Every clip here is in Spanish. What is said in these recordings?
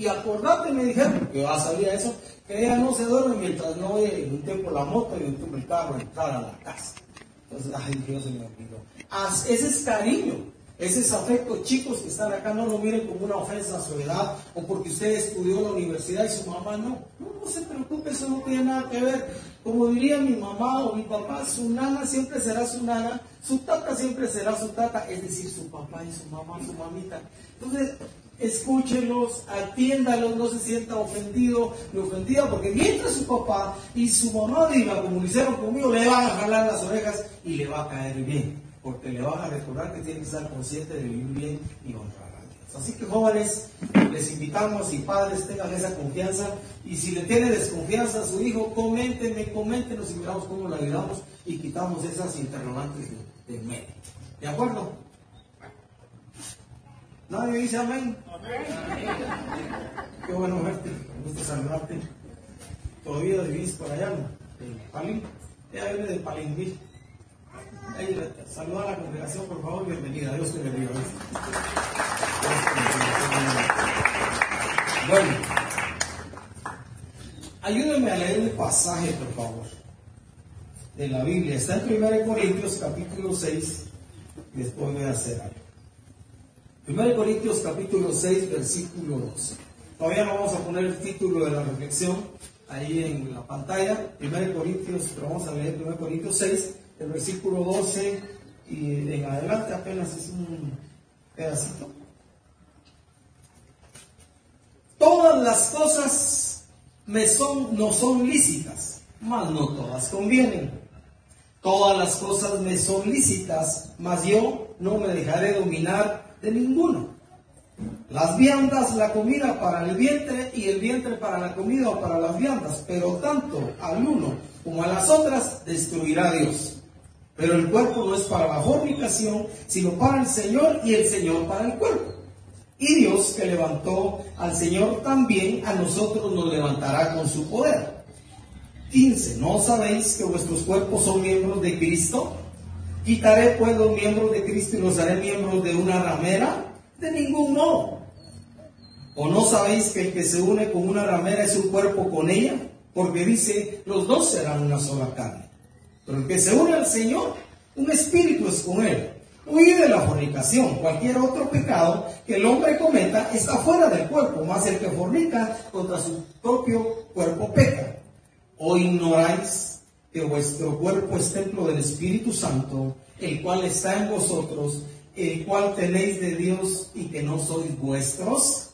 Y acordate, me dijeron, que va a salir eso, que ella no se duerme mientras no un tiempo la moto y un tiempo el carro entrar a la casa. Entonces, ay, Dios se me olvidó. Ese es cariño. Ese es afecto, chicos que están acá, no lo miren como una ofensa a su edad o porque usted estudió en la universidad y su mamá no. No, no se preocupe, eso no tiene nada que ver. Como diría mi mamá o mi papá, su nana siempre será su nana, su tata siempre será su tata, es decir, su papá y su mamá, su mamita. Entonces, escúchenlos, atiéndalos, no se sienta ofendido ni ofendida, porque mientras su papá y su mamá digan, como lo hicieron conmigo, le van a jalar las orejas y le va a caer bien porque le van a recordar que tiene que estar consciente de vivir bien y honrar a Dios. Así que jóvenes, les invitamos y padres tengan esa confianza y si le tiene desconfianza a su hijo, coméntenme, coméntenos y miramos cómo lo ayudamos y quitamos esas interrogantes de, medio. ¿De acuerdo? ¿Nadie dice amén? amén. Qué bueno verte, me gusta saludarte. Todavía vivís por allá, ¿no? Palín. Ella viene de Palín, saluda a la congregación, por favor, bienvenida. Dios te bendiga. Bueno, ayúdenme a leer el pasaje, por favor, de la Biblia. Está en 1 Corintios capítulo 6, y después voy a hacer algo. 1 Corintios capítulo 6, versículo 12. Todavía no vamos a poner el título de la reflexión ahí en la pantalla. 1 Corintios, pero vamos a leer 1 Corintios 6, el versículo 12 y en adelante apenas es un pedacito. Todas las cosas me son, no son lícitas, mas no todas convienen. Todas las cosas me son lícitas, mas yo no me dejaré dominar de ninguno. Las viandas, la comida para el vientre y el vientre para la comida o para las viandas, pero tanto al uno como a las otras destruirá Dios. Pero el cuerpo no es para la fornicación, sino para el Señor y el Señor para el cuerpo. Y Dios que levantó al Señor también a nosotros nos levantará con su poder. 15. ¿No sabéis que vuestros cuerpos son miembros de Cristo? ¿Quitaré pues los miembros de Cristo y los haré miembros de una ramera? De ningún no. ¿O no sabéis que el que se une con una ramera es un cuerpo con ella? Porque dice, los dos serán una sola carne. Pero el que se une al Señor, un espíritu es con él. Huye de la fornicación. Cualquier otro pecado que el hombre cometa está fuera del cuerpo, más el que fornica contra su propio cuerpo peca. ¿O ignoráis que vuestro cuerpo es templo del Espíritu Santo, el cual está en vosotros, el cual tenéis de Dios y que no sois vuestros?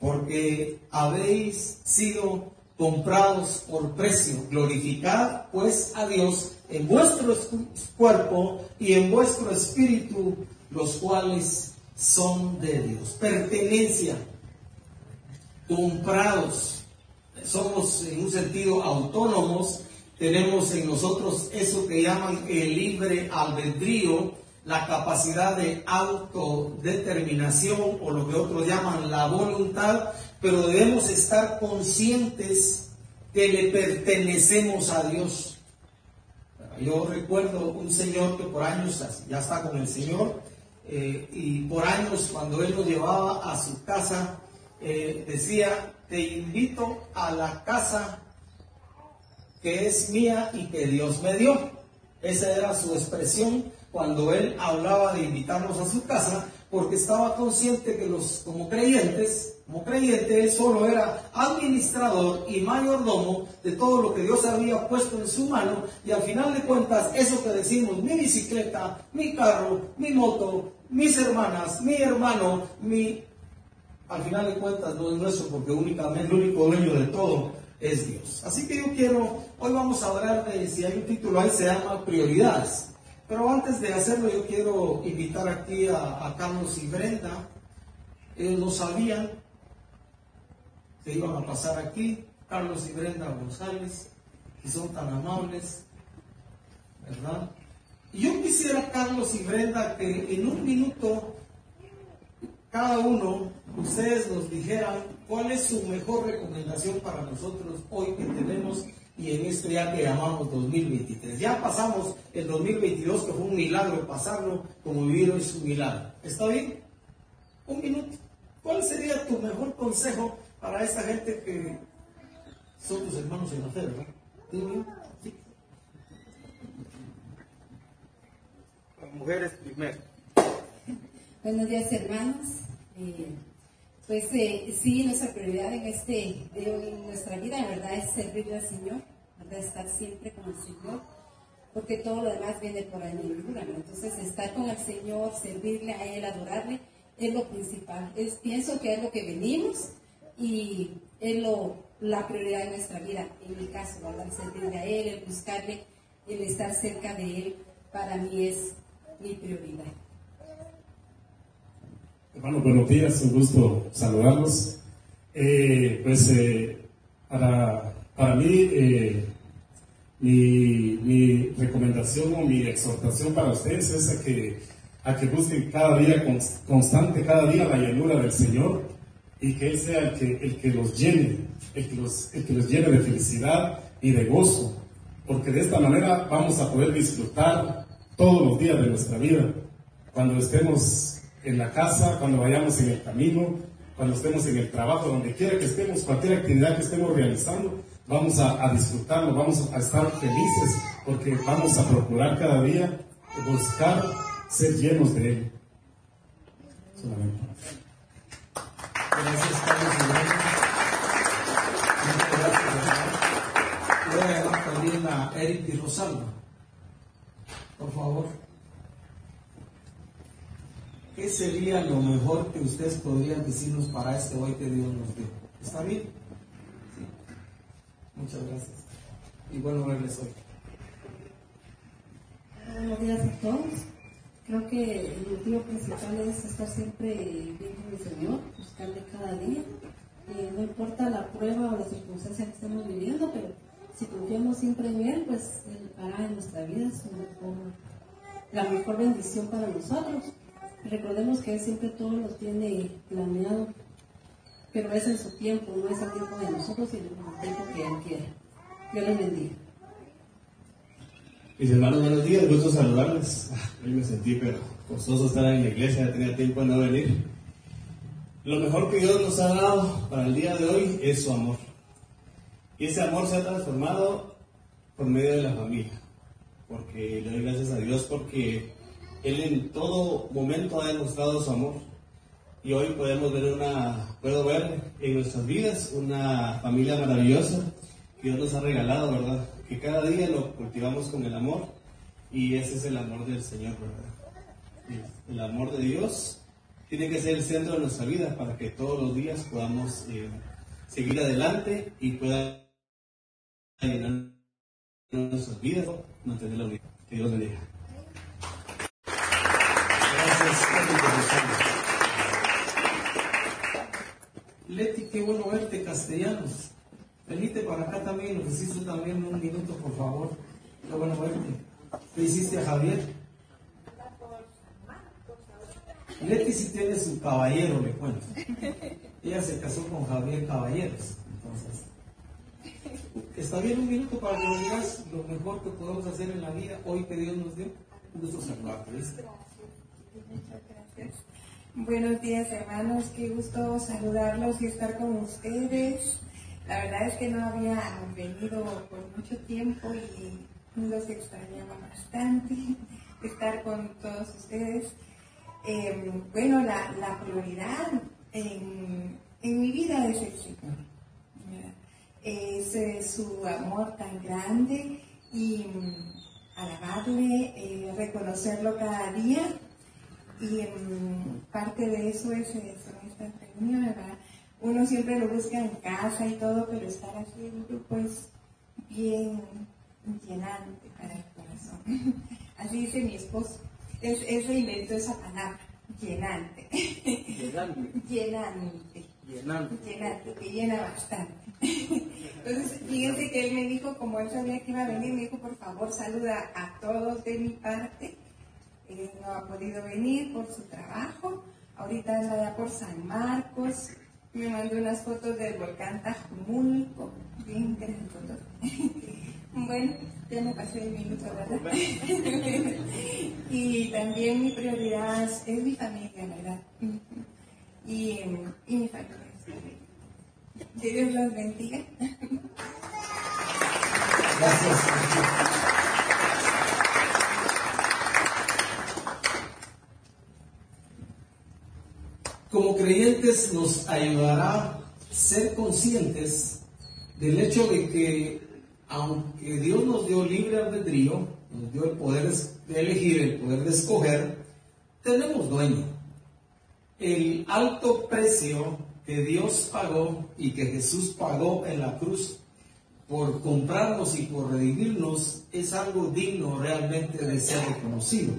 Porque habéis sido comprados por precio. Glorificad pues a Dios en vuestro cuerpo y en vuestro espíritu, los cuales son de Dios. Pertenencia, comprados, somos en un sentido autónomos, tenemos en nosotros eso que llaman el libre albedrío, la capacidad de autodeterminación o lo que otros llaman la voluntad, pero debemos estar conscientes que le pertenecemos a Dios. Yo recuerdo un señor que por años, ya está con el Señor, eh, y por años cuando él nos llevaba a su casa, eh, decía, te invito a la casa que es mía y que Dios me dio. Esa era su expresión cuando él hablaba de invitarnos a su casa, porque estaba consciente que los, como creyentes, como creyente, solo era administrador y mayordomo de todo lo que Dios había puesto en su mano, y al final de cuentas, eso que decimos, mi bicicleta, mi carro, mi moto, mis hermanas, mi hermano, mi... Al final de cuentas no es nuestro, porque únicamente el único dueño de todo es Dios. Así que yo quiero, hoy vamos a hablar de, si hay un título ahí, se llama prioridades. Pero antes de hacerlo, yo quiero invitar aquí a, Carlos y Brenda. Ellos no sabían que iban a pasar aquí, Carlos y Brenda González, que son tan amables, ¿verdad? Y yo quisiera, Carlos y Brenda, que en un minuto cada uno, ustedes nos dijeran cuál es su mejor recomendación para nosotros hoy que tenemos y en esto ya que llamamos 2023. Ya pasamos el 2022, que fue un milagro pasarlo, como vivir es un milagro. ¿Está bien? Un minuto. ¿Cuál sería tu mejor consejo para esta gente que son tus hermanos en la fe, ¿verdad? Sí. mujeres primero. Buenos días, hermanos. Eh, pues eh, sí, nuestra prioridad en este en nuestra vida, verdad, es servirle al Señor, estar siempre con el Señor, porque todo lo demás viene por añadidura, ¿no? Entonces, estar con el Señor, servirle a Él, adorarle, es lo principal. Es, pienso que es lo que venimos y es lo, la prioridad de nuestra vida. En mi caso, ¿verdad? servirle a Él, el buscarle, el estar cerca de Él, para mí es mi prioridad. Hermano, buenos días, un gusto saludarlos. Eh, pues eh, para, para mí, eh, mi, recomendación o mi exhortación para ustedes es a que, a que busquen cada día constante, cada día la llanura del Señor y que Él sea el que, el que los llene, el que los, el que los llene de felicidad y de gozo, porque de esta manera vamos a poder disfrutar todos los días de nuestra vida. Cuando estemos en la casa, cuando vayamos en el camino, cuando estemos en el trabajo, donde quiera que estemos, cualquier actividad que estemos realizando, vamos a, disfrutarlo, vamos a estar felices, porque vamos a procurar cada día buscar ser llenos de Él. Solamente. Gracias, Carlos. Voy a también a Eric y Rosalba por favor. ¿Qué sería lo mejor que ustedes podrían decirnos para este hoy que Dios nos dio? ¿Está bien? Sí. Muchas gracias. Y bueno verles hoy. Buenos días a todos. Creo que el motivo principal es estar siempre bien con el Señor, buscarle cada día. no importa la prueba o la circunstancia que estemos viviendo, pero si confiamos siempre en Él, pues Él hará en nuestra vida la mejor bendición para nosotros. Recordemos que Él siempre todo lo tiene planeado, pero es en su tiempo, no es el tiempo de nosotros, sino el tiempo que Él quiere. Dios les bendiga. Mis hermanos, buenos días, gusto saludarles. Hoy me sentí pero gozoso estar en la iglesia, ya tenía tiempo de no venir. Lo mejor que Dios nos ha dado para el día de hoy es su amor. Y ese amor se ha transformado por medio de la familia. Porque le doy gracias a Dios porque Él en todo momento ha demostrado su amor. Y hoy podemos ver una, puedo ver en nuestras vidas una familia maravillosa que Dios nos ha regalado, ¿verdad? Que cada día lo cultivamos con el amor y ese es el amor del Señor, ¿verdad? El amor de Dios tiene que ser el centro de nuestra vida para que todos los días podamos eh, seguir adelante y pueda llenar nuestras vidas, mantener la unidad. Que Dios bendiga. Leti, qué bueno verte, castellanos. Venite para acá también, necesito también un minuto, por favor. Qué bueno verte. ¿Qué hiciste a Javier? Leti sí tiene su caballero, le cuento. Ella se casó con Javier Caballeros. Entonces, ¿Está bien un minuto para que nos digas lo mejor que podemos hacer en la vida hoy que Dios nos dio? Un gusto saludarte, ¿viste? Muchas gracias. Buenos días, hermanos. Qué gusto saludarlos y estar con ustedes. La verdad es que no había venido por mucho tiempo y los extrañaba bastante estar con todos ustedes. Em, bueno, la, prioridad en, mi vida es el Señor es su amor tan grande y mm, alabarle, eh, reconocerlo cada día. Y mm, parte de eso es eso, esta reunión, ¿verdad? Uno siempre lo busca en casa y todo, pero estar así en grupo es bien llenante para el corazón. Así dice mi esposo. Es, ese inventó esa palabra, llenante. Llenante. llenante. Llenante. Llenante, que llena bastante. Entonces, fíjense que él me dijo, como él sabía que iba a venir, me dijo, por favor, saluda a todos de mi parte. No ha podido venir por su trabajo. Ahorita anda ya por San Marcos. Me mandó unas fotos del volcán Tajumulco. Bien fotos. bueno, ya me pasé el minuto, ¿verdad? y también mi prioridad es mi familia, ¿verdad? Y, y mi familia. Que Dios los bendiga. Gracias. Como nos ayudará ser conscientes del hecho de que aunque Dios nos dio libre albedrío, nos dio el poder de elegir, el poder de escoger, tenemos dueño. El alto precio que Dios pagó y que Jesús pagó en la cruz por comprarnos y por redimirnos es algo digno realmente de ser reconocido.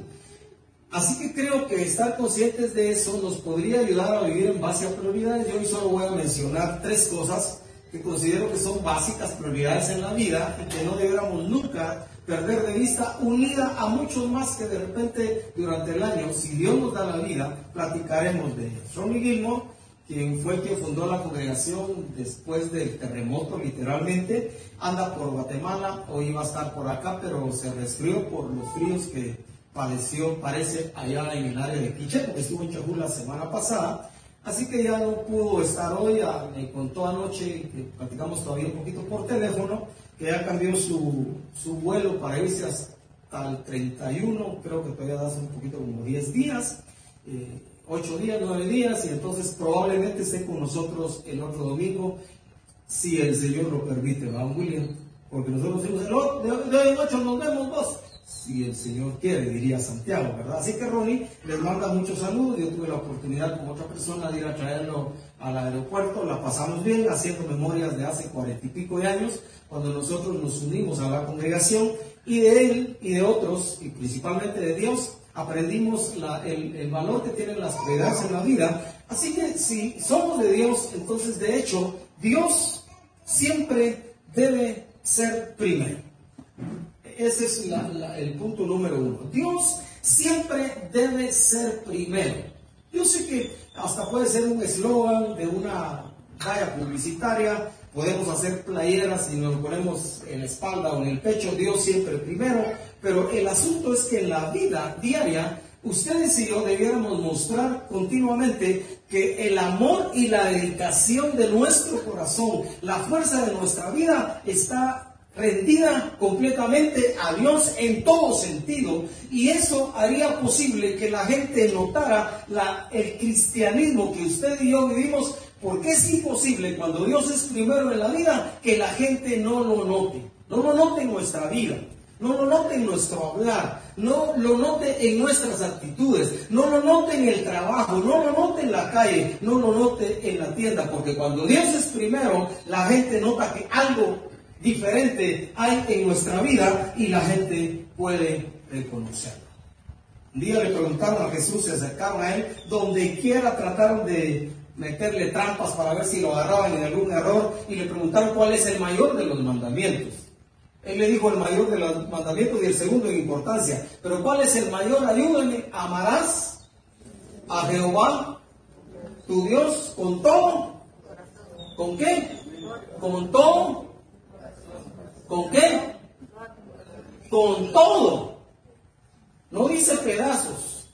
Así que creo que estar conscientes de eso nos podría ayudar a vivir en base a prioridades. Yo hoy solo voy a mencionar tres cosas que considero que son básicas prioridades en la vida y que no debiéramos nunca perder de vista, unida a muchos más que de repente durante el año, si Dios nos da la vida, platicaremos de ellos. Ronnie Gilmore, quien fue que fundó la congregación después del terremoto, literalmente, anda por Guatemala, hoy iba a estar por acá, pero se resfrió por los fríos que padeció, parece, allá en el área de Quiche, porque estuvo en Chajul la semana pasada. Así que ya no pudo estar hoy, me contó anoche, que platicamos todavía un poquito por teléfono, que ya cambió su, su vuelo para irse hasta el 31, creo que todavía da un poquito como 10 días, eh, 8 días, 9 días, y entonces probablemente esté con nosotros el otro domingo, si el Señor lo permite, ¿va, William? Porque nosotros decimos, en 8 nos vemos vos si el Señor quiere, diría Santiago, ¿verdad? Así que Ronnie les manda muchos saludos. Yo tuve la oportunidad con otra persona de ir a traerlo al aeropuerto, la pasamos bien haciendo memorias de hace cuarenta y pico de años, cuando nosotros nos unimos a la congregación y de él y de otros, y principalmente de Dios, aprendimos el, el, valor que tienen las prioridades en la vida. Así que si somos de Dios, entonces de hecho Dios siempre debe ser primero. Ese es el punto número uno. Dios siempre debe ser primero. Yo sé que hasta puede ser un eslogan de una valla publicitaria, podemos hacer playeras y nos ponemos en la espalda o en el pecho, Dios siempre primero, pero el asunto es que en la vida diaria, ustedes y yo debiéramos mostrar continuamente que el amor y la dedicación de nuestro corazón, la fuerza de nuestra vida está rendida completamente a Dios en todo sentido y eso haría posible que la gente notara la, el cristianismo que usted y yo vivimos porque es imposible cuando Dios es primero en la vida que la gente no lo note, no lo note en nuestra vida. No lo note en nuestro hablar, no lo note en nuestras actitudes, no lo note en el trabajo, no lo note en la calle, no lo note en la tienda, porque cuando Dios es primero, la gente nota que algo diferente hay en nuestra vida y la gente puede reconocerlo. Un día le preguntaron a Jesús, se acercaron a él, donde quiera trataron de meterle trampas para ver si lo agarraban en algún error y le preguntaron cuál es el mayor de los mandamientos. Él le dijo el mayor de los mandamientos y el segundo en importancia. Pero ¿cuál es el mayor? Ayúdame. Amarás a Jehová, tu Dios, con todo. ¿Con qué? Con todo ¿Con qué? Con todo. No dice pedazos,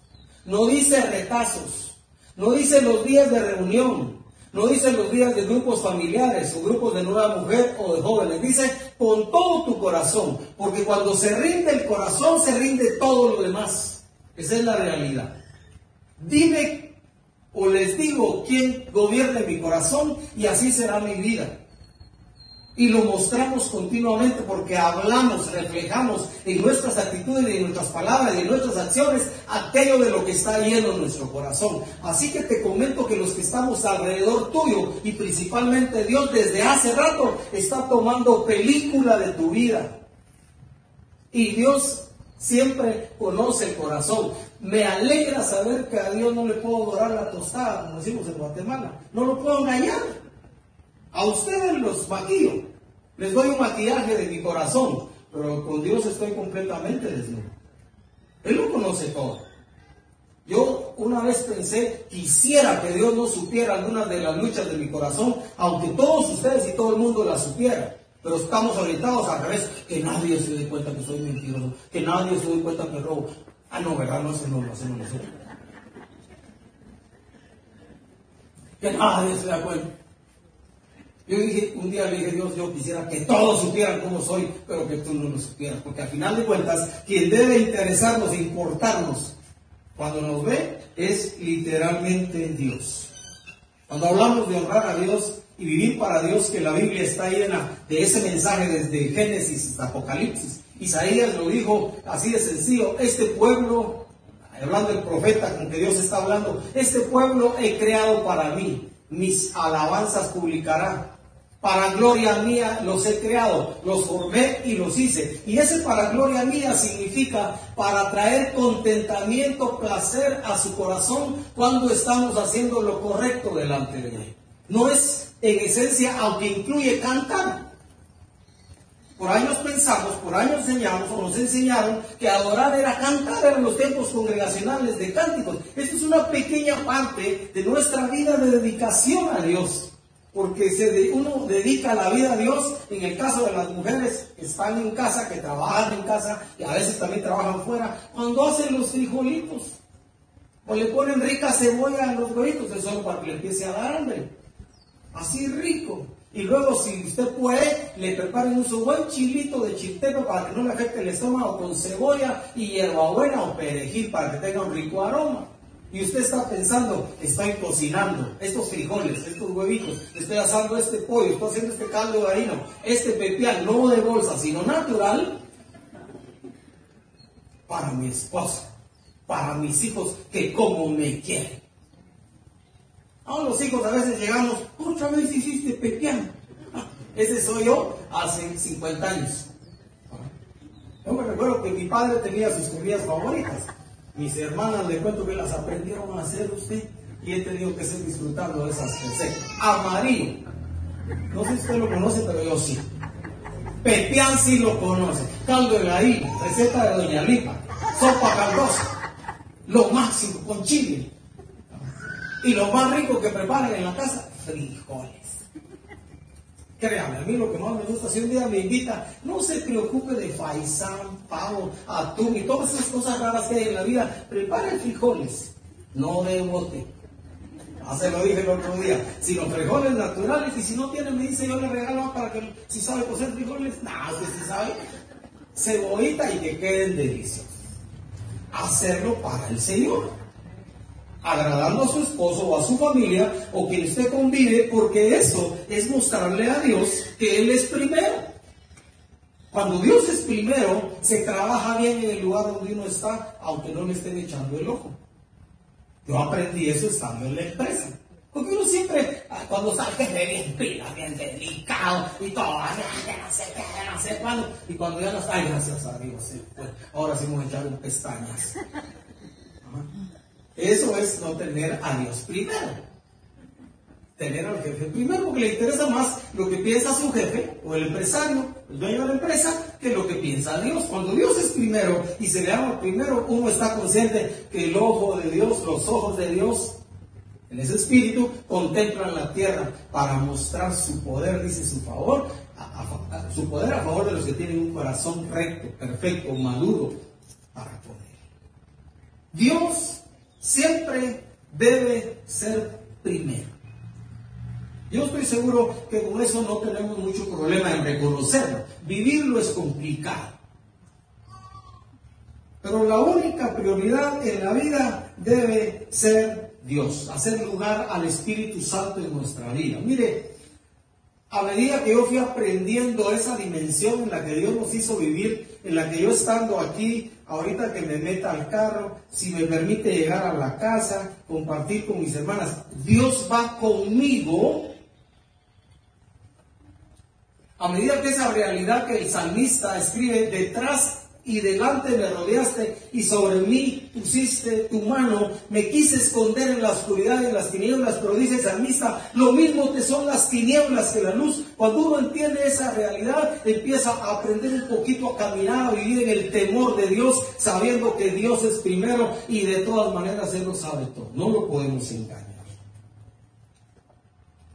no dice retazos, no dice los días de reunión, no dice los días de grupos familiares o grupos de nueva mujer o de jóvenes. Dice con todo tu corazón, porque cuando se rinde el corazón se rinde todo lo demás. Esa es la realidad. Dime o les digo quién gobierna mi corazón y así será mi vida y lo mostramos continuamente porque hablamos, reflejamos en nuestras actitudes en nuestras palabras y en nuestras acciones aquello de lo que está lleno en nuestro corazón. Así que te comento que los que estamos alrededor tuyo y principalmente Dios desde hace rato está tomando película de tu vida. Y Dios siempre conoce el corazón. Me alegra saber que a Dios no le puedo dorar la tostada, como decimos en Guatemala. No lo puedo engañar. A ustedes los maquillo. Les doy un maquillaje de mi corazón, pero con Dios estoy completamente desnudo. Él lo conoce todo. Yo una vez pensé, quisiera que Dios no supiera algunas de las luchas de mi corazón, aunque todos ustedes y todo el mundo las supiera. Pero estamos orientados al revés, que nadie se dé cuenta que soy mentiroso, que nadie se dé cuenta que robo. Ah, no, ¿verdad? No, eso no lo hacemos nosotros. Que nadie se da cuenta. Yo dije, un día le dije, Dios, yo quisiera que todos supieran cómo soy, pero que tú no lo supieras, porque al final de cuentas, quien debe interesarnos e importarnos cuando nos ve es literalmente Dios. Cuando hablamos de honrar a Dios y vivir para Dios, que la Biblia está llena de ese mensaje desde Génesis hasta Apocalipsis. Isaías lo dijo así de sencillo, este pueblo, hablando del profeta con que Dios está hablando, este pueblo he creado para mí, mis alabanzas publicará. Para gloria mía los he creado, los formé y los hice. Y ese para gloria mía significa para traer contentamiento, placer a su corazón cuando estamos haciendo lo correcto delante de él. No es en esencia, aunque incluye cantar. Por años pensamos, por años enseñamos o nos enseñaron que adorar era cantar en los tiempos congregacionales de cánticos. Esto es una pequeña parte de nuestra vida de dedicación a Dios porque se, uno dedica la vida a Dios, en el caso de las mujeres que están en casa, que trabajan en casa y a veces también trabajan fuera, cuando hacen los frijolitos o le ponen rica cebolla a los huevitos, es solo para que le empiece a dar hambre, así rico. Y luego si usted puede, le preparen un buen chilito de chiltero para que no le afecte el estómago con cebolla y hierbabuena o perejil para que tenga un rico aroma. Y usted está pensando, estoy cocinando estos frijoles, estos huevitos, estoy asando este pollo, estoy haciendo este caldo de harina, este pepián, no de bolsa, sino natural, para mi esposa, para mis hijos que como me quieren. A los hijos a veces llegamos, otra vez hiciste pepián. Ah, ese soy yo hace 50 años. Yo me recuerdo que mi padre tenía sus comidas favoritas mis hermanas le cuento que las aprendieron a hacer usted y he tenido que seguir disfrutando de esas recetas. Amarillo. No sé si usted lo conoce, pero yo sí. Pepián sí lo conoce. Caldo de gallina, receta de Doña Lipa. Sopa caldosa. Lo máximo, con chile. Y lo más rico que preparan en la casa, frijoles. Créame, a mí lo que más me gusta, si un día me invita, no se preocupe de faisán, pavo, atún y todas esas cosas raras que hay en la vida. Prepare frijoles, no de bote. Así lo dije el otro día. Si los frijoles naturales, y si no tiene, me dice, yo le regalo para que, si sabe cocer frijoles, nada, si sabe, cebollita y que queden deliciosos. Hacerlo para el Señor agradando a su esposo o a su familia o quien usted convive, porque eso es mostrarle a Dios que Él es primero. Cuando Dios es primero, se trabaja bien en el lugar donde uno está, aunque no le estén echando el ojo. Yo aprendí eso estando en la empresa. Porque uno siempre, cuando está el bien pila, bien delicado y todo, y cuando ya no está, ay, gracias a Dios, pues, ahora sí vamos a echar un pestañas. Eso es no tener a Dios primero. Tener al jefe primero, porque le interesa más lo que piensa su jefe o el empresario, el dueño de la empresa, que lo que piensa Dios. Cuando Dios es primero y se le llama primero, uno está consciente que el ojo de Dios, los ojos de Dios, en ese espíritu, contemplan la tierra para mostrar su poder, dice su favor, su poder a favor de los que tienen un corazón recto, perfecto, maduro para poder. Dios siempre debe ser primero. Yo estoy seguro que con eso no tenemos mucho problema en reconocerlo. Vivirlo es complicado. Pero la única prioridad en la vida debe ser Dios, hacer lugar al Espíritu Santo en nuestra vida. Mire, a medida que yo fui aprendiendo esa dimensión en la que Dios nos hizo vivir, en la que yo estando aquí ahorita que me meta al carro, si me permite llegar a la casa, compartir con mis hermanas, Dios va conmigo. A medida que esa realidad que el salmista escribe detrás y delante me rodeaste y sobre mí pusiste tu mano, me quise esconder en la oscuridad y en las tinieblas, pero dice el salmista, lo mismo te son las tinieblas que la luz. Cuando uno entiende esa realidad, empieza a aprender un poquito a caminar, a vivir en el temor de Dios, sabiendo que Dios es primero y de todas maneras Él lo sabe todo. No lo podemos engañar.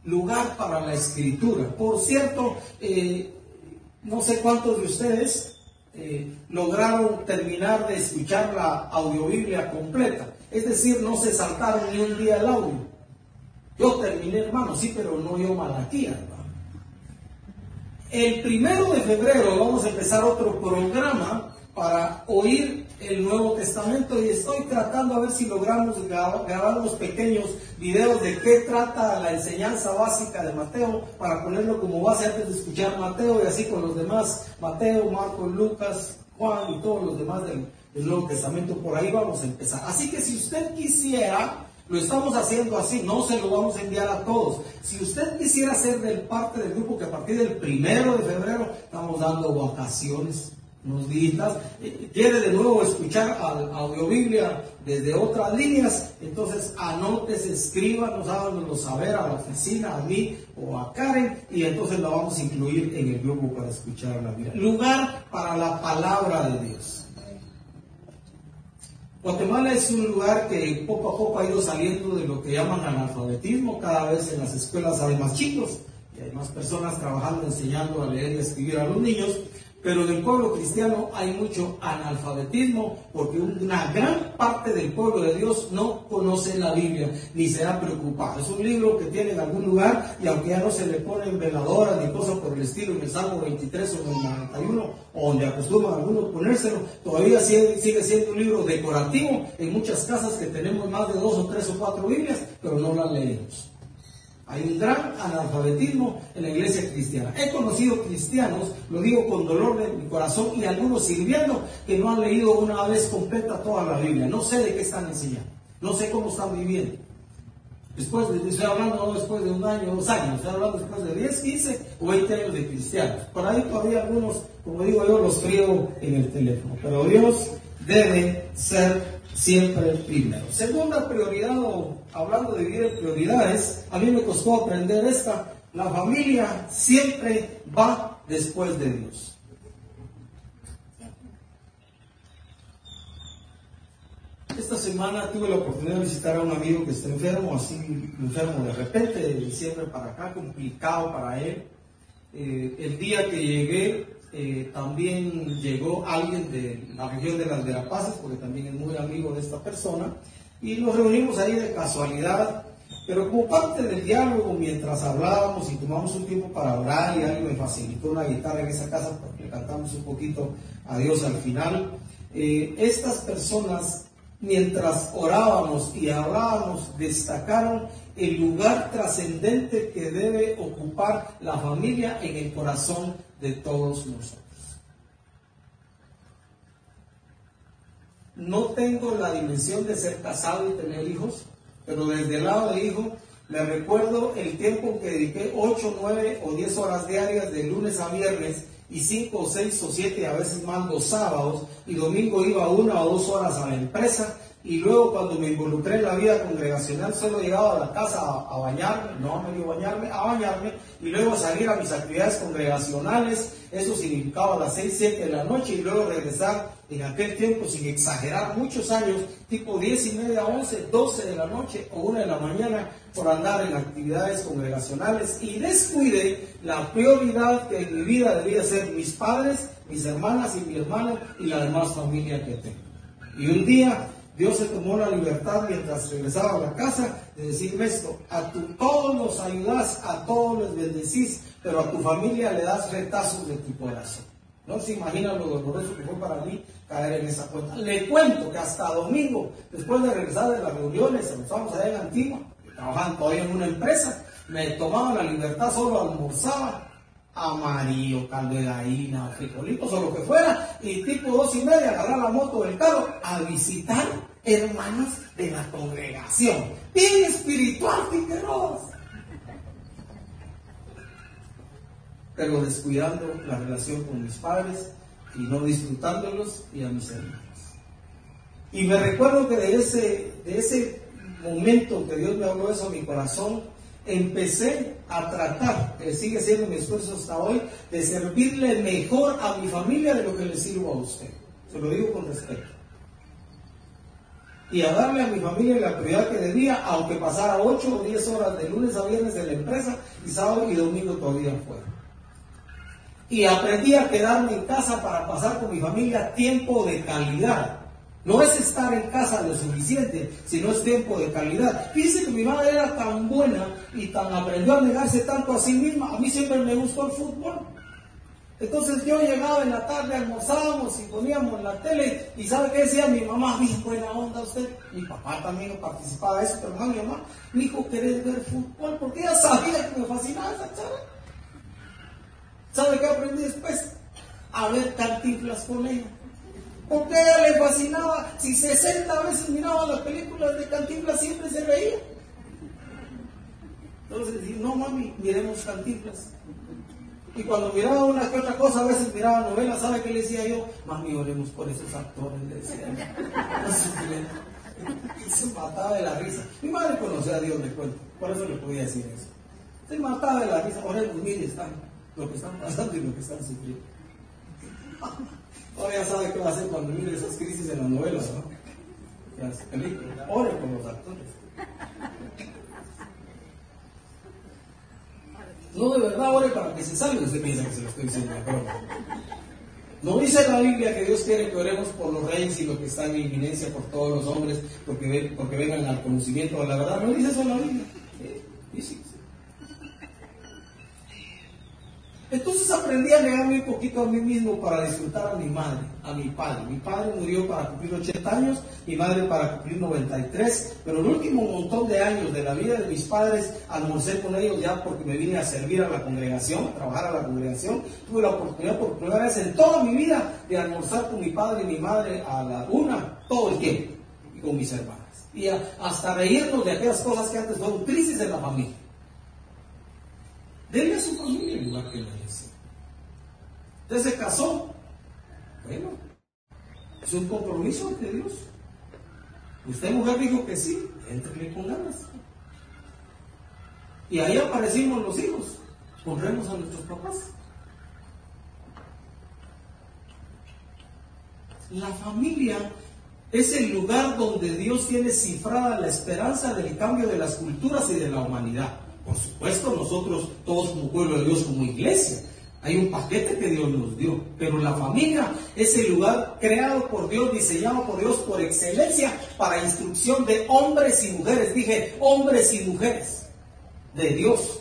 Lugar para la escritura. Por cierto, eh, no sé cuántos de ustedes eh, lograron terminar de escuchar la audiobiblia completa. Es decir, no se saltaron ni un día el audio. Yo terminé, hermano, sí, pero no yo Malaquía, hermano. El primero de febrero vamos a empezar otro programa para oír el Nuevo Testamento y estoy tratando a ver si logramos grabar unos pequeños videos de qué trata la enseñanza básica de Mateo para ponerlo como base antes de escuchar Mateo y así con los demás, Mateo, Marcos, Lucas, Juan y todos los demás del, Nuevo Testamento. Por ahí vamos a empezar. Así que si usted quisiera lo estamos haciendo así, no se lo vamos a enviar a todos. Si usted quisiera ser del parte del grupo que a partir del primero de febrero estamos dando vacaciones, días, eh, quiere de nuevo escuchar audiobiblia desde otras líneas, entonces anótese, escríbanos, háganoslo saber a la oficina, a mí o a Karen, y entonces la vamos a incluir en el grupo para escuchar la Biblia. Lugar para la palabra de Dios. Guatemala es un lugar que poco a poco ha ido saliendo de lo que llaman analfabetismo. Cada vez en las escuelas hay más chicos y hay más personas trabajando, enseñando a leer y escribir a los niños. Pero en el pueblo cristiano hay mucho analfabetismo porque una gran parte del pueblo de Dios no conoce la Biblia ni se ha preocupado. Es un libro que tiene en algún lugar y aunque ya no se le ponen veladoras ni cosas por el estilo en el Salmo 23 o en el 91 o donde acostumbran algunos ponérselo, todavía sigue, sigue siendo un libro decorativo en muchas casas que tenemos más de dos o tres o cuatro Biblias, pero no las leemos. Hay un gran analfabetismo en la iglesia cristiana. He conocido cristianos, lo digo con dolor de mi corazón, y algunos sirviendo que no han leído una vez completa toda la Biblia. No sé de qué están enseñando, no sé cómo están viviendo. Después de, estoy hablando no después de un año, dos años, estoy hablando después de 10, 15 o 20 años de cristianos. Por ahí todavía algunos, como digo yo, los frío en el teléfono. Pero Dios debe ser siempre primero. Segunda prioridad, o hablando de en prioridades, a mí me costó aprender esta, la familia siempre va después de Dios. Esta semana tuve la oportunidad de visitar a un amigo que está enfermo, así enfermo de repente, de diciembre para acá, complicado para él. Eh, el día que llegué, eh, también llegó alguien de la región de las Verapaces, porque también es muy amigo de esta persona, y nos reunimos ahí de casualidad, pero como parte del diálogo, mientras hablábamos y tomamos un tiempo para orar, y alguien me facilitó una guitarra en esa casa porque cantamos un poquito a Dios al final, eh, estas personas, mientras orábamos y hablábamos, destacaron el lugar trascendente que debe ocupar la familia en el corazón de todos nosotros. No tengo la dimensión de ser casado y tener hijos, pero desde el lado de hijo, me recuerdo el tiempo que dediqué 8, 9 o 10 horas diarias de lunes a viernes y 5 o 6 o 7 a veces más sábados y domingo iba una o dos horas a la empresa y luego cuando me involucré en la vida congregacional solo llegaba a la casa a, bañarme, no a medio bañarme, a bañarme y luego a salir a mis actividades congregacionales, eso significaba las 6, 7 de la noche y luego regresar en aquel tiempo sin exagerar muchos años, tipo 10 y media, 11, 12 de la noche o 1 de la mañana por andar en actividades congregacionales y descuide la prioridad que en mi vida debía ser mis padres, mis hermanas y mi hermano y la demás familia que tengo. Y un día Dios se tomó la libertad mientras regresaba a la casa de decirme esto, a tu, todos los ayudas, a todos los bendecís, pero a tu familia le das retazos de tu corazón. No se imagina lo doloroso que fue para mí caer en esa cuenta. Le cuento que hasta domingo, después de regresar de las reuniones, estamos allá en Antigua, trabajando todavía en una empresa, me tomaba la libertad, solo almorzaba amarillo, caldo de gallina, frijolitos o lo que fuera, y tipo dos y media agarrar la moto del carro a visitar hermanos de la congregación. Bien espiritual, Figueroa. Pero descuidando la relación con mis padres y no disfrutándolos y a mis hermanos. Y me recuerdo que de ese, de ese momento que Dios me habló eso a mi corazón, empecé a tratar, que sigue siendo mi esfuerzo hasta hoy, de servirle mejor a mi familia de lo que le sirvo a usted. Se lo digo con respeto. Y a darle a mi familia la prioridad que debía, aunque pasara 8 o 10 horas de lunes a viernes en la empresa y sábado y domingo todavía fuera. Y aprendí a quedarme en casa para pasar con mi familia tiempo de calidad no es estar en casa lo suficiente, sino es tiempo de calidad. Dice que mi madre era tan buena y tan aprendió a negarse tanto a sí misma. A mí siempre me gustó el fútbol. Entonces yo llegaba en la tarde, almorzábamos y poníamos la tele y ¿sabe qué decía mi mamá? Bien buena onda usted. Mi papá también participaba de eso, pero no mi mamá. Mi hijo, ¿querés ver fútbol? Porque ella sabía que me fascinaba esa chava. ¿Sabe qué aprendí después? A ver cantinflas con ella. Porque a ella le fascinaba. Si 60 veces miraba las películas de cantinflas, siempre se reía. Entonces, no mami, miremos cantinflas. Y cuando miraba una que otra cosa, a veces miraba novelas, ¿sabe qué le decía yo? Mami, oremos por esos actores, le decía. Y se mataba de la risa. Mi madre conocía a Dios, le cuento. Por eso le podía decir eso. Se mataba de la risa. Oremos, mire, están, lo que están pasando y lo que están sufriendo. Ahora ya sabe qué va a hacer cuando mire esas crisis en las novelas, ¿no? Las películas. Ore por los actores. No, de verdad, ore para que se salve. Usted piensa que se lo estoy diciendo. no dice la Biblia que Dios quiere que oremos por los reyes y los que están en inminencia, por todos los hombres, porque, porque vengan al conocimiento de la verdad. No dice eso la Biblia. Eh, dice, Entonces aprendí a negarme un poquito a mí mismo para disfrutar a mi madre, a mi padre. Mi padre murió para cumplir 80 años, mi madre para cumplir 93, pero el último montón de años de la vida de mis padres almorcé con ellos ya porque me vine a servir a la congregación, a trabajar a la congregación. Tuve la oportunidad por primera vez en toda mi vida de almorzar con mi padre y mi madre a la una todo el tiempo y con mis hermanas. Y hasta reírnos de aquellas cosas que antes fueron crisis en la familia. Denle a su familia el lugar que merece. Usted se casó. Bueno, es un compromiso ante Dios. Usted, mujer, dijo que sí, entrele con ganas. Y ahí aparecimos los hijos. Honremos a nuestros papás. La familia es el lugar donde Dios tiene cifrada la esperanza del cambio de las culturas y de la humanidad. Por supuesto, nosotros, todos como pueblo de Dios, como iglesia, hay un paquete que Dios nos dio, pero la familia es el lugar creado por Dios, diseñado por Dios por excelencia para instrucción de hombres y mujeres. Dije, hombres y mujeres de Dios,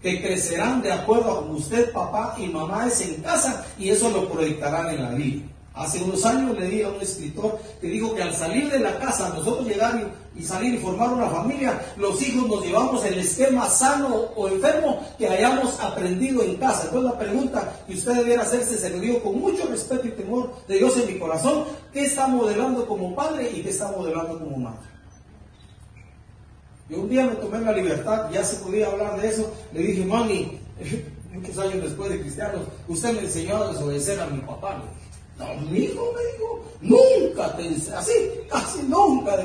que crecerán de acuerdo a usted, papá y mamá es en casa y eso lo proyectarán en la vida. Hace unos años le di a un escritor que dijo que al salir de la casa, nosotros llegar y, salir y formar una familia, los hijos nos llevamos el esquema sano o enfermo que hayamos aprendido en casa. Entonces la pregunta que usted debiera hacerse, se lo digo con mucho respeto y temor de Dios en mi corazón, ¿qué está modelando como padre y qué está modelando como madre? Yo un día me tomé la libertad, ya se podía hablar de eso, le dije, mami, muchos años después de cristianos, usted me enseñó a desobedecer a mi papá. Mi hijo me dijo, nunca te enseñé, así, casi nunca,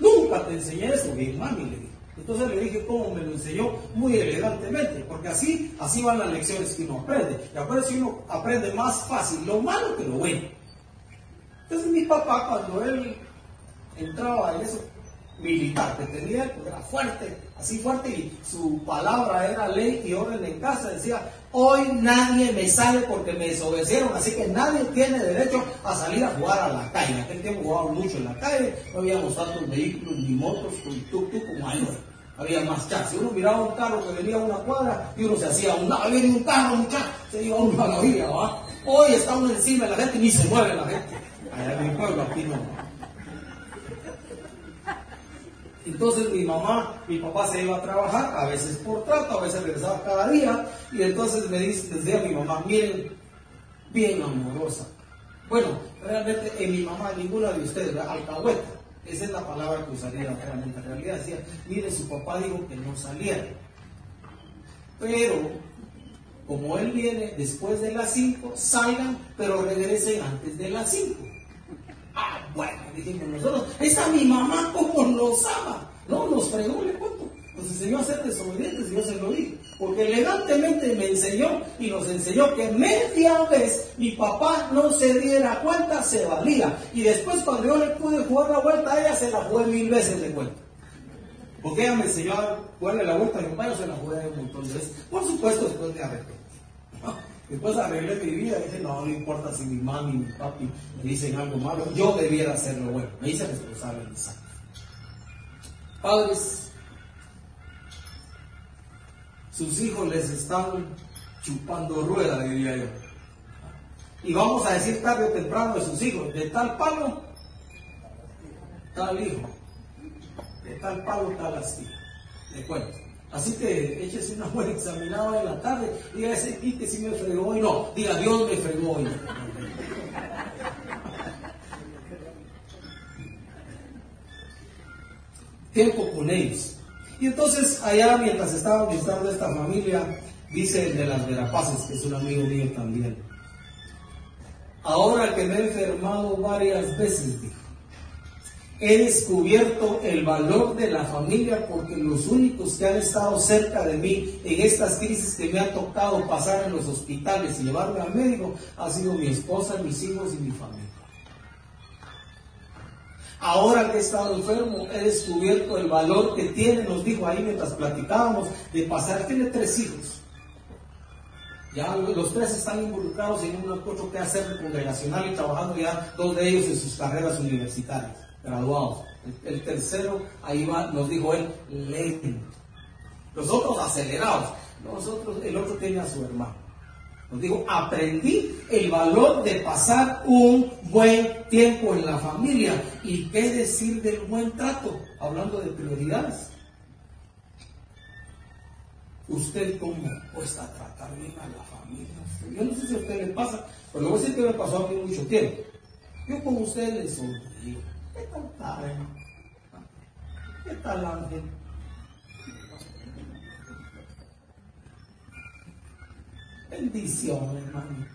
nunca te enseñé eso, mi mami le dijo. Entonces le dije cómo me lo enseñó muy elegantemente, porque así, así van las lecciones que uno aprende. Y acuérdense, uno aprende más fácil lo malo que lo bueno. Entonces mi papá, cuando él entraba en eso militar que tenía, pues era fuerte, así fuerte, y su palabra era ley y orden en casa, decía, Hoy nadie me sale porque me desobedecieron, así que nadie tiene derecho a salir a jugar a la calle. En aquel tiempo jugaban mucho en la calle, no habíamos tantos vehículos ni motos ni tuk tuk como hoy. Había más chas. Si uno miraba un carro que venía a una cuadra y uno se hacía un lado, viene un carro, muchacho, se iba uno a la ¿va? Hoy está uno encima de la gente y ni se mueve la gente. Allá en mi pueblo, aquí no. Entonces mi mamá, mi papá se iba a trabajar, a veces por trato, a veces regresaba cada día, y entonces me dice, decía mi mamá, miren, bien amorosa. Bueno, realmente en mi mamá, ninguna de ustedes, alcahueta, esa es la palabra que usaría realmente. En realidad decía, mire, su papá dijo que no saliera. Pero, como él viene después de las 5, salgan, pero regresen antes de las 5. Ah, bueno, dijimos nosotros, esa mi mamá como nos ama. No, nos fregó, le cuento. Nos enseñó a ser desobedientes y yo se lo dije. Porque elegantemente me enseñó y nos enseñó que media vez mi papá no se diera cuenta, se valía. Y después cuando yo le pude jugar la vuelta ella, se la jugué mil veces de cuenta. Porque ella me enseñó a jugarle la vuelta a mi papá, yo se la jugué un montón de veces. Por supuesto, después de arrepentir. Después arreglé mi vida y dije, no, no importa si mi mami y mi papi me dicen algo malo, yo debiera hacerlo bueno. Me hice responsable de mis Padres, sus hijos les están chupando rueda, diría yo. Y vamos a decir tarde o temprano de sus hijos, de tal palo, tal hijo, de tal palo, tal astilla. Le cuento. Así que échese una buena examinada en la tarde. Diga ese que si me fregó hoy. No, diga Dios me fregó hoy. Tiempo con ellos. Y entonces allá mientras estaba visitando esta familia, dice el de las Verapaces, que es un amigo mío también. Ahora que me he enfermado varias veces, dijo, he descubierto el valor de la familia porque los únicos que han estado cerca de mí en estas crisis que me ha tocado pasar en los hospitales y llevarme al médico ha sido mi esposa, mis hijos y mi familia. Ahora que he estado enfermo, he descubierto el valor que tiene, nos dijo ahí mientras platicábamos, de pasar, tiene tres hijos. Ya los tres están involucrados en un otro que hacer congregacional y trabajando ya dos de ellos en sus carreras universitarias, graduados. El, tercero, ahí va, nos dijo él, lento. Los otros acelerados. Nosotros, el otro tiene a su hermano. Nos dijo, aprendí el valor de pasar un buen tiempo en la familia. ¿Y qué decir del buen trato? Hablando de prioridades. ¿Usted cómo cuesta tratar bien a la familia? Yo no sé si a usted le pasa, pero le voy a decir que me pasó a mí mucho tiempo. Yo con usted le sonrío. ¿Qué tal, Karen? ¿Qué tal, Ángel? Bendición, hermano.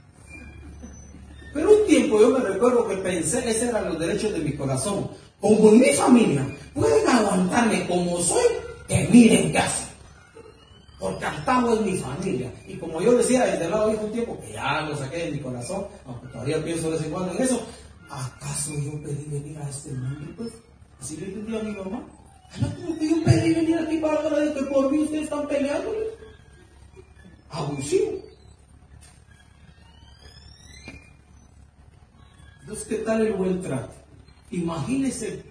Pero un tiempo yo me recuerdo que pensé, esos eran los derechos de mi corazón. Como en mi familia pueden aguantarme como soy, que miren qué porque estamos en mi familia. Y como yo decía desde el lado de un tiempo, que ya lo saqué de mi corazón, aunque todavía pienso de vez en cuando en eso, ¿acaso yo pedí venir a este mundo? Pues, así le entendí a mi mamá. ¿No que yo pedí venir aquí para hablar de que por mí ustedes están peleando? Abusivo. Entonces, ¿qué tal el buen trato? Imagínese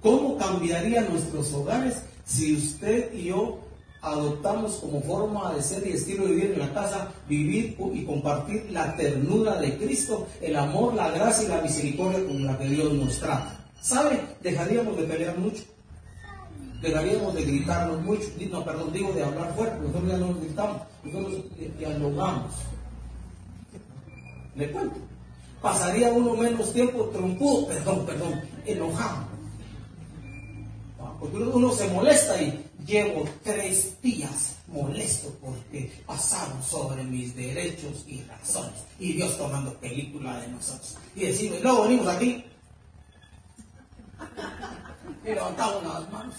cómo cambiaría nuestros hogares si usted y yo adoptamos como forma de ser y estilo de vivir en la casa, vivir y compartir la ternura de Cristo, el amor, la gracia y la misericordia con la que Dios nos trata. ¿Sabe? Dejaríamos de pelear mucho. Dejaríamos de gritarnos mucho. No, perdón, digo de hablar fuerte. Nosotros ya no nos gritamos. Nosotros dialogamos. Le cuento. Pasaría uno menos tiempo trompudo, perdón, perdón, enojado. Porque uno se molesta y llevo tres días molesto porque pasaron sobre mis derechos y razones. Y Dios tomando película de nosotros. Y decimos, luego venimos aquí y levantamos las manos,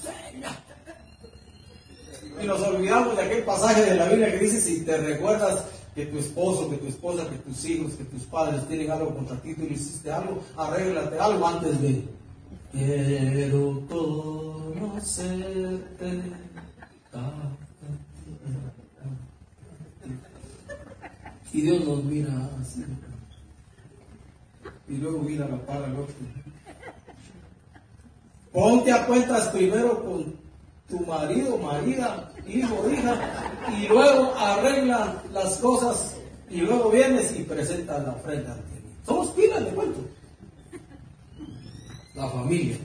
Y nos olvidamos de aquel pasaje de la Biblia que dice, si te recuerdas que tu esposo, que tu esposa, que tus hijos, que tus padres tienen algo contra ti, tú hiciste algo, arréglate algo antes de... Quiero conocerte. Y Dios nos mira así. Y luego mira la para al otro. Ponte a cuentas primero con tu marido, marida, hijo, hija, y luego arregla las cosas y luego vienes y presentas la ofrenda ante mí. Somos pilas de cuento la familia.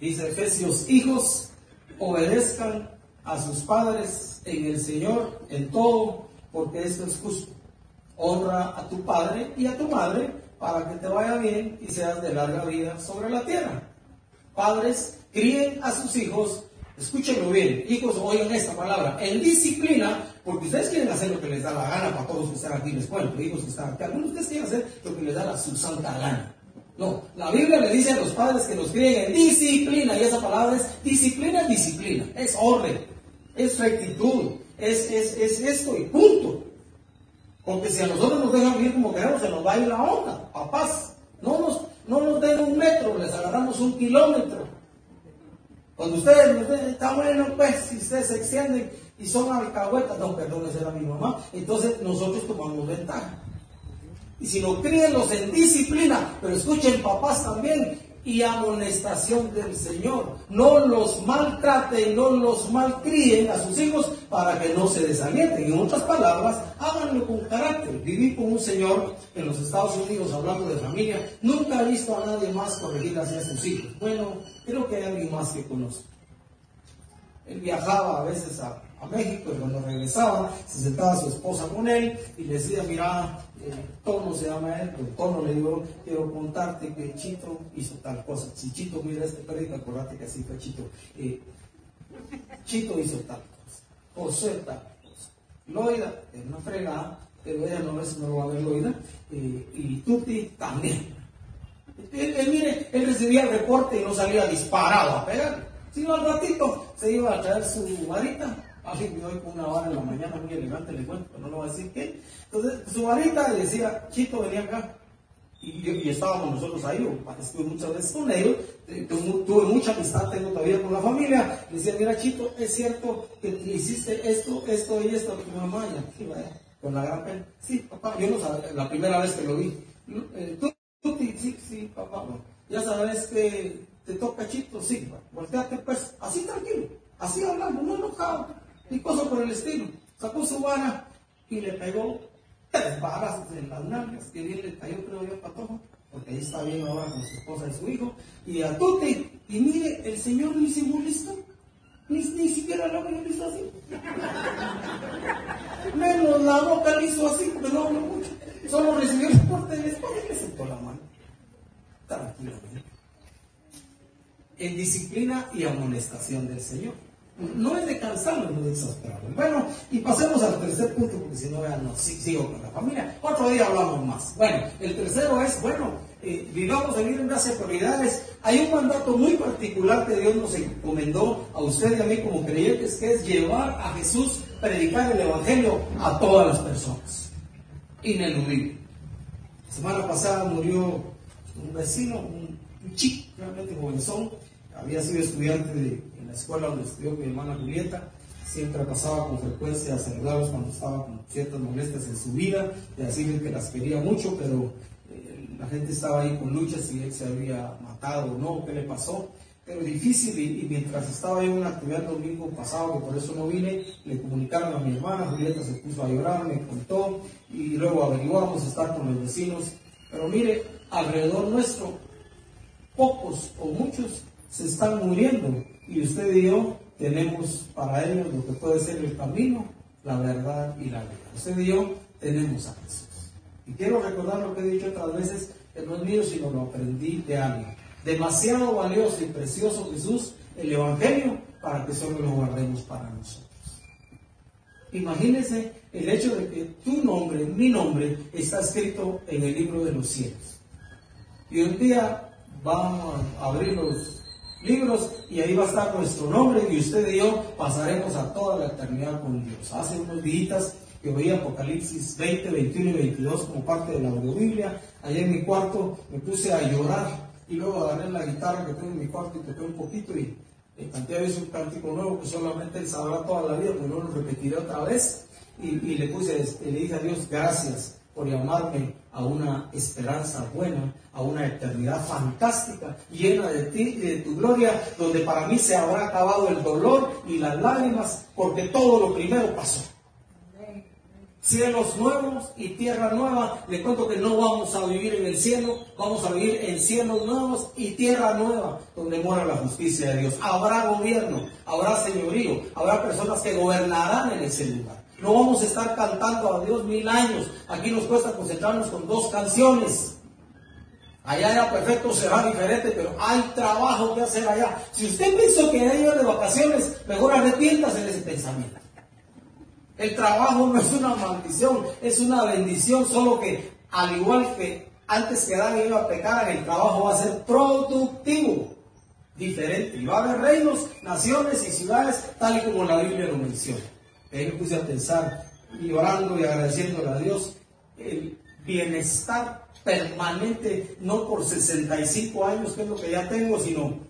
Dice Efesios, hijos, obedezcan a sus padres en el Señor en todo, porque esto es justo. Honra a tu padre y a tu madre para que te vaya bien y seas de larga vida sobre la tierra. Padres, críen a sus hijos, escúchenlo bien, hijos, oigan esta palabra, en disciplina porque ustedes quieren hacer lo que les da la gana para todos los que están aquí, les cuento, hijos que están aquí. Algunos de ustedes quieren hacer lo que les da la su santa gana. No, la Biblia le dice a los padres que nos críen en disciplina, y esa palabra es disciplina, disciplina, es orden, es rectitud, es, es, es esto y punto. Porque si a nosotros nos dejan vivir como queremos, se nos va a ir la onda, papás. No nos, no nos den un metro, les agarramos un kilómetro. Cuando ustedes den, está bueno, pues, si ustedes se extienden, y son alcahuetas, no, perdón, esa era mi mamá, entonces nosotros tomamos ventaja. Y si no críenlos en disciplina, pero escuchen papás también, y amonestación del Señor. No los maltraten, no los malcríen a sus hijos para que no se desalienten. En otras palabras, háganlo con carácter. Viví con un señor en los Estados Unidos hablando de familia. Nunca he visto a nadie más corregir hacia sus hijos. Bueno, creo que hay alguien más que conozco. Él viajaba a veces a, México y cuando regresaba se sentaba su esposa con él y le decía, mira, eh, Tono se llama él, pero Tono le digo, quiero contarte que Chito hizo tal cosa. Si Chito mira este perrito, acordate que así fue Chito. Eh, Chito hizo tal cosa. José tal cosa. Loida es una fregada, pero ella no, es, no lo va a ver Loida. Eh, y Tuti también. Él, mire, él recibía el reporte y no salía disparado a pegar sino al ratito se iba a traer su varita. Ay, me doy con una vara en la mañana muy elegante, le cuento, no lo voy a decir qué. Entonces, su varita le decía, Chito, venía acá. Y, estábamos nosotros ahí, estuve muchas veces con ellos, tuve mucha amistad, tengo todavía con la familia. Le decía, mira, Chito, es cierto que hiciste esto, esto y esto tu mamá. Y aquí vaya, con la gran pena. Sí, papá, yo no sabía, la primera vez que lo vi. Eh, ¿Tú, tú, sí, sí, papá, ya sabes que te toca chito, sí, volteate pues, así tranquilo, así hablando, no enojado, ni cosa por el estilo. Sacó su vara y le pegó tres varas en las nalgas, que bien le cayó, creo yo, patojo, porque ahí está bien ahora con su esposa y su hijo, y a Tuti, y mire, el señor ni se molestó. Ni, siquiera la boca lo hizo así. Menos la boca le hizo así, pero no habló mucho. Solo recibió el corte de esposa y le sentó la mano. Tranquilamente en disciplina y amonestación del Señor. No es de cansarnos, no es de exasperarnos. Bueno, y pasemos al tercer punto, porque si no, vean, no, sigo con la familia. Otro día hablamos más. Bueno, el tercero es, bueno, eh, vivamos en en base prioridades. Hay un mandato muy particular que Dios nos encomendó a usted y a mí como creyentes, que es llevar a Jesús, predicar el Evangelio a todas las personas. Ineludible. La semana pasada murió un vecino, un, un chico, realmente jovenzón, había sido estudiante en la escuela donde estudió mi hermana Julieta, siempre pasaba con frecuencia a saludarlos cuando estaba con ciertas molestias en su vida, de decirle que las quería mucho, pero eh, la gente estaba ahí con luchas si él se había matado o no, qué le pasó. Pero difícil, y, mientras estaba en una actividad domingo pasado, que por eso no vine, le comunicaron a mi hermana, Julieta se puso a llorar, me contó, y luego averiguamos estar con los vecinos. Pero mire, alrededor nuestro, pocos o muchos se están muriendo y usted y yo tenemos para ellos lo que puede ser el camino, la verdad y la vida. Usted y yo tenemos a Jesús. Y quiero recordar lo que he dicho otras veces, que no es mío, sino lo aprendí de alguien. Demasiado valioso y precioso Jesús, el Evangelio, para que solo lo guardemos para nosotros. Imagínense el hecho de que tu nombre, mi nombre, está escrito en el libro de los cielos. Y un día vamos a abrir los libros y ahí va a estar nuestro nombre y usted y yo pasaremos a toda la eternidad con Dios. Hace unos días que oí Apocalipsis 20, 21 y 22 como parte de la Biblia. Allá en mi cuarto me puse a llorar y luego agarré la guitarra que tengo en mi cuarto y toqué un poquito y canté a veces un cántico nuevo que solamente él sabrá toda la vida, pero no lo repetiré otra vez. Y, y le puse, le dije a Dios, gracias por llamarme a una esperanza buena, a una eternidad fantástica, llena de ti y de tu gloria, donde para mí se habrá acabado el dolor y las lágrimas, porque todo lo primero pasó. Cielos nuevos y tierra nueva. Le cuento que no vamos a vivir en el cielo, vamos a vivir en cielos nuevos y tierra nueva, donde mora la justicia de Dios. Habrá gobierno, habrá señorío, habrá personas que gobernarán en ese lugar. No vamos a estar cantando a Dios mil años. Aquí nos cuesta concentrarnos con dos canciones. Allá era perfecto, será diferente, pero hay trabajo que hacer allá. Si usted pensó que era de vacaciones, mejor arrepiéntase de ese pensamiento. El trabajo no es una maldición, es una bendición, solo que al igual que antes que Adán iba a pecar, el trabajo va a ser productivo, diferente. Y va a haber reinos, naciones y ciudades, tal y como la Biblia lo menciona. Ahí me puse a pensar y orando y agradeciéndole a Dios el bienestar permanente, no por 65 años, que es lo que ya tengo, sino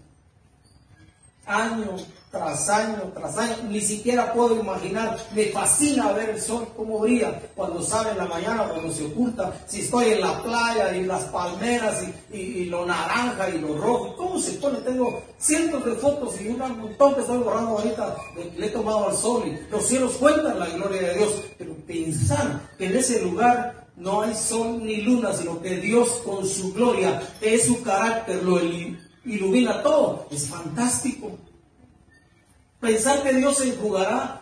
año tras año tras año, ni siquiera puedo imaginar, me fascina ver el sol cómo brilla cuando sale en la mañana, cuando se oculta, si estoy en la playa y las palmeras y, lo naranja y lo rojo, cómo se pone, tengo cientos de fotos y un montón que estoy borrando ahorita, le he tomado al sol y los cielos cuentan la gloria de Dios, pero pensar que en ese lugar no hay sol ni luna, sino que Dios con su gloria es su carácter, lo ilumina todo, es fantástico. Pensar que Dios enjugará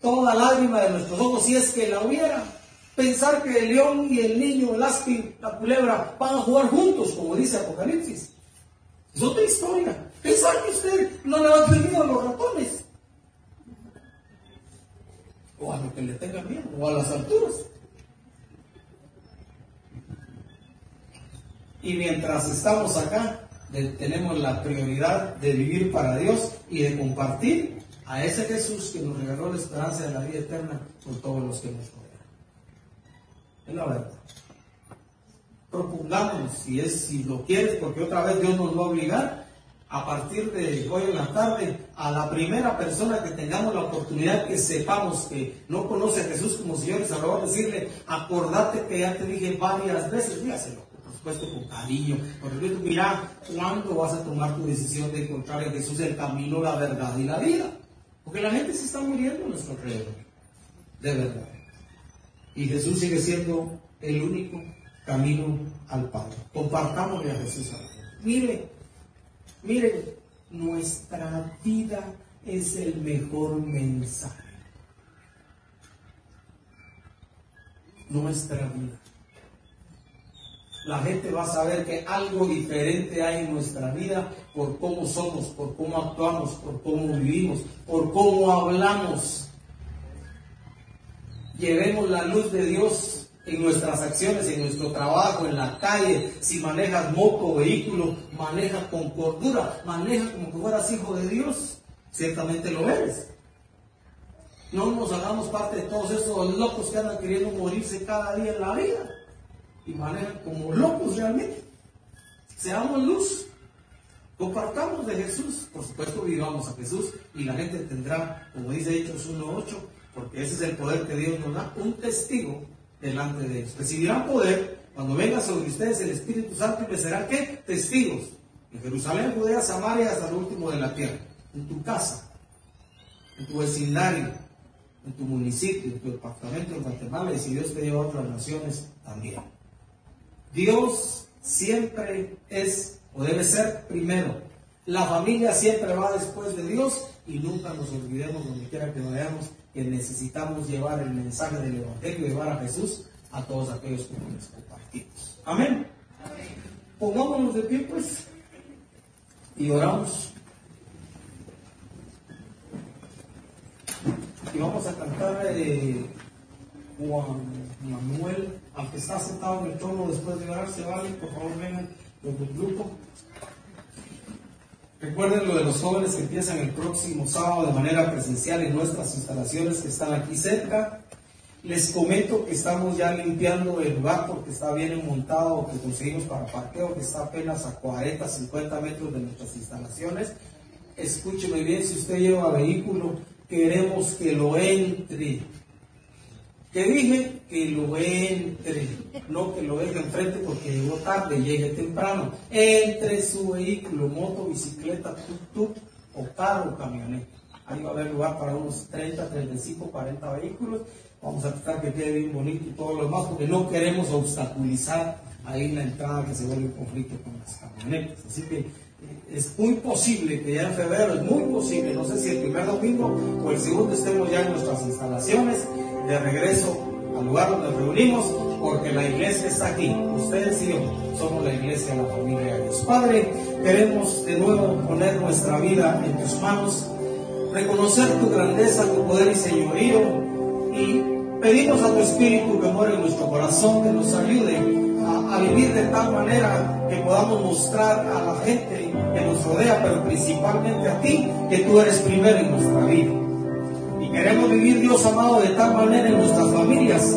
toda lágrima de nuestros ojos si es que la hubiera. Pensar que el león y el niño, el aspi, la culebra van a jugar juntos, como dice Apocalipsis. Es otra historia. Pensar que usted no le va a tener a los ratones. O a lo que le tenga miedo, o a las alturas. Y mientras estamos acá, tenemos la prioridad de vivir para Dios y de compartir a ese Jesús que nos regaló la esperanza de la vida eterna con todos los que nos rodean. Es la verdad. Propongámonos, si, es, si lo quieres, porque otra vez Dios nos va a obligar, a partir de hoy en la tarde, a la primera persona que tengamos la oportunidad que sepamos que no conoce a Jesús como Señor y Salvador, decirle, acordate que ya te dije varias veces, dígaselo puesto con cariño. Por ejemplo, mira cuándo vas a tomar tu decisión de encontrar en Jesús el camino, la verdad y la vida. Porque la gente se está muriendo en nuestro alrededor. De verdad. Y Jesús sigue siendo el único camino al Padre. Compartámosle a Jesús a Mire, mire, nuestra vida es el mejor mensaje. Nuestra vida la gente va a saber que algo diferente hay en nuestra vida por cómo somos, por cómo actuamos, por cómo vivimos, por cómo hablamos. Llevemos la luz de Dios en nuestras acciones, en nuestro trabajo, en la calle. Si manejas moto vehículo, maneja con cordura, maneja como que fueras hijo de Dios. Ciertamente lo eres. No nos hagamos parte de todos esos locos que andan queriendo morirse cada día en la vida y manejan como locos realmente. Seamos luz, compartamos de Jesús, por supuesto vivamos a Jesús y la gente tendrá, como dice Hechos 1.8, porque ese es el poder que Dios nos da, un testigo delante de ellos. Recibirán poder cuando venga sobre ustedes el Espíritu Santo y les serán ¿qué? Testigos. En Jerusalén, Judea, Samaria, hasta el último de la tierra. En tu casa, en tu vecindario, en tu municipio, en tu departamento en Guatemala y si Dios te lleva a otras naciones también. Dios siempre es o debe ser primero. La familia siempre va después de Dios y nunca nos olvidemos donde quiera que vayamos que necesitamos llevar el mensaje del Evangelio, llevar a Jesús a todos aquellos que nos compartimos. Amén. Pongámonos de pie pues y oramos. Y vamos a cantar de Juan Manuel al que está sentado en el trono después de orar, se vale, por favor vengan los del grupo. Recuerden lo de los jóvenes que empiezan el próximo sábado de manera presencial en nuestras instalaciones que están aquí cerca. Les comento que estamos ya limpiando el lugar porque está bien montado, que conseguimos para parqueo, que está apenas a 40, 50 metros de nuestras instalaciones. Escúcheme bien, si usted lleva vehículo, queremos que lo entre que dije que lo entre, no que lo deje enfrente porque llegó tarde, llegue temprano. Entre su vehículo, moto, bicicleta, tuk-tuk o carro camioneta. Ahí va a haber lugar para unos 30, 35, 40 vehículos. Vamos a tratar que quede bien bonito y todo lo demás porque no queremos obstaculizar ahí la entrada que se vuelve un conflicto con las camionetas. Así que es muy posible que ya en febrero, es muy posible, no sé si el primer domingo o el segundo estemos ya en nuestras instalaciones de regreso al lugar donde reunimos, porque la iglesia está aquí. Ustedes y yo somos la iglesia, la familia de Dios. Padre, queremos de nuevo poner nuestra vida en tus manos, reconocer tu grandeza, tu poder y señorío, y pedimos a tu Espíritu que muere en nuestro corazón, que nos ayude a, a vivir de tal manera que podamos mostrar a la gente que nos rodea, pero principalmente a ti, que tú eres primero en nuestra vida. Queremos vivir, Dios amado, de tal manera en nuestras familias,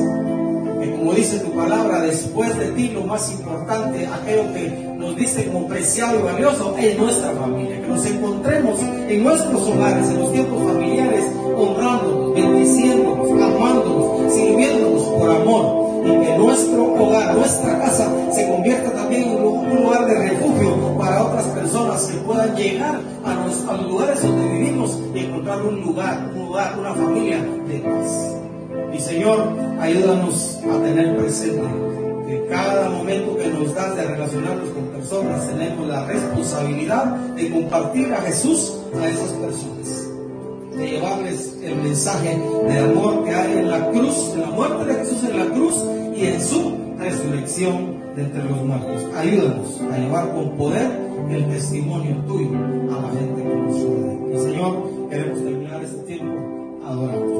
que como dice tu palabra, después de ti lo más importante, aquello que nos dice como preciado y valioso, es nuestra familia. Que nos encontremos en nuestros hogares, en los tiempos familiares, honrando, bendiciéndonos, amándonos, sirviéndonos por amor. Y que nuestro hogar, nuestra casa, se convierta también en un lugar de refugio para otras personas que puedan llegar a los, lugares donde vivimos y encontrar un lugar, un lugar, una familia de paz. Y Señor, ayúdanos a tener presente que cada momento que nos das de relacionarnos con personas tenemos la responsabilidad de compartir a Jesús a esas personas, de llevarles el mensaje de amor que hay en la cruz, en la muerte de Jesús en la cruz y en su resurrección de entre los muertos. Ayúdanos a llevar con poder el testimonio tuyo a la gente que nos rodea. Y Señor, queremos terminar este tiempo adorando.